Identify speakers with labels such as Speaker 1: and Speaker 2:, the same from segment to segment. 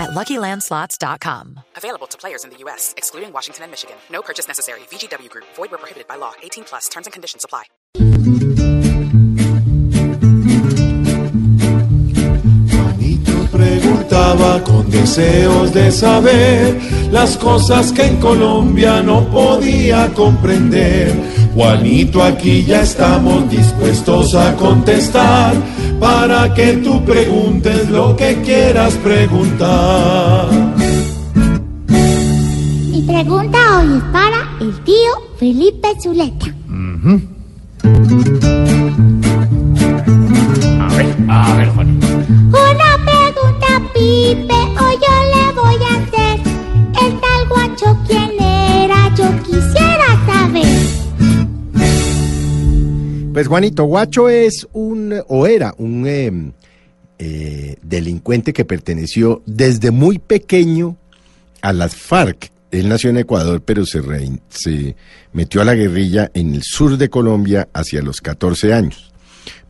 Speaker 1: at LuckyLandSlots.com.
Speaker 2: Available to players in the U.S., excluding Washington and Michigan. No purchase necessary. VGW Group. Void where prohibited by law. 18 plus. Terms and conditions apply.
Speaker 3: Juanito preguntaba con deseos de saber las cosas que en Colombia no podía comprender. Juanito, aquí ya estamos dispuestos a contestar para que tú preguntes lo que quieras preguntar.
Speaker 4: Mi pregunta hoy es para el tío Felipe Zuleta.
Speaker 5: Pues Juanito, Guacho es un, o era un eh, eh, delincuente que perteneció desde muy pequeño a las FARC. Él nació en Ecuador, pero se metió a la guerrilla en el sur de Colombia hacia los 14 años.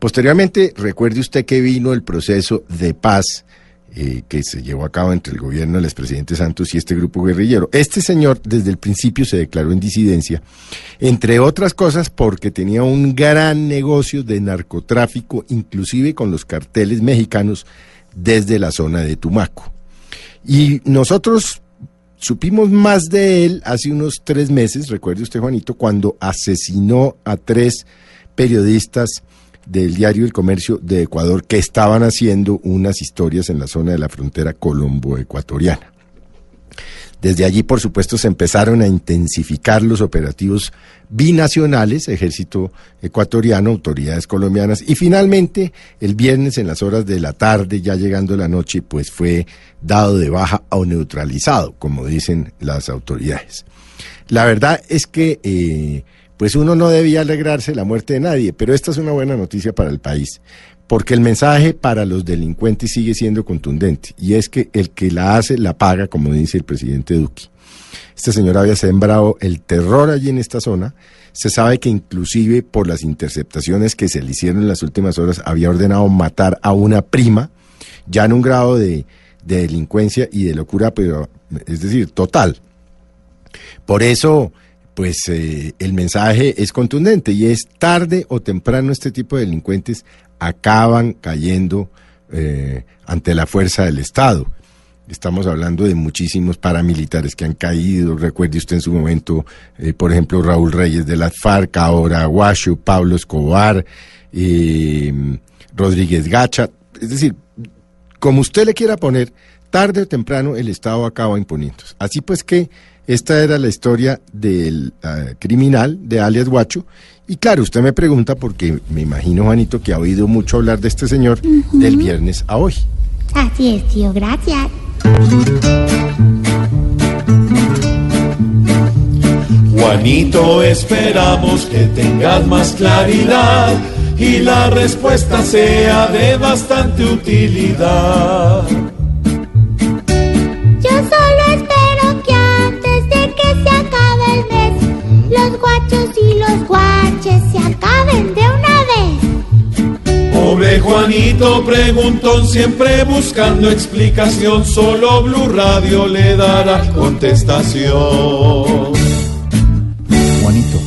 Speaker 5: Posteriormente, recuerde usted que vino el proceso de paz eh, que se llevó a cabo entre el gobierno del expresidente Santos y este grupo guerrillero. Este señor desde el principio se declaró en disidencia, entre otras cosas porque tenía un gran negocio de narcotráfico, inclusive con los carteles mexicanos desde la zona de Tumaco. Y nosotros supimos más de él hace unos tres meses, recuerde usted Juanito, cuando asesinó a tres periodistas del diario El Comercio de Ecuador que estaban haciendo unas historias en la zona de la frontera colombo-ecuatoriana. Desde allí, por supuesto, se empezaron a intensificar los operativos binacionales, ejército ecuatoriano, autoridades colombianas, y finalmente, el viernes en las horas de la tarde, ya llegando la noche, pues fue dado de baja o neutralizado, como dicen las autoridades. La verdad es que, eh, pues uno no debía alegrarse la muerte de nadie, pero esta es una buena noticia para el país, porque el mensaje para los delincuentes sigue siendo contundente, y es que el que la hace, la paga, como dice el presidente Duque. Este señor había sembrado el terror allí en esta zona. Se sabe que inclusive por las interceptaciones que se le hicieron en las últimas horas había ordenado matar a una prima, ya en un grado de, de delincuencia y de locura, pero es decir, total. Por eso, pues eh, el mensaje es contundente y es tarde o temprano este tipo de delincuentes acaban cayendo eh, ante la fuerza del Estado. Estamos hablando de muchísimos paramilitares que han caído. Recuerde usted en su momento, eh, por ejemplo, Raúl Reyes de las FARC, ahora Guashu, Pablo Escobar, Rodríguez Gacha. Es decir, como usted le quiera poner, tarde o temprano el Estado acaba imponiéndose. Así pues que esta era la historia del ah, criminal de alias Guacho. Y claro, usted me pregunta porque me imagino, Juanito, que ha oído mucho hablar de este señor del viernes a hoy.
Speaker 4: Así es, tío, gracias.
Speaker 3: Juanito, esperamos que tengas más claridad y la respuesta sea de bastante utilidad.
Speaker 4: Y los guaches se acaben de una vez.
Speaker 3: Pobre Juanito preguntón, siempre buscando explicación, solo Blue Radio le dará contestación.
Speaker 6: Juanito,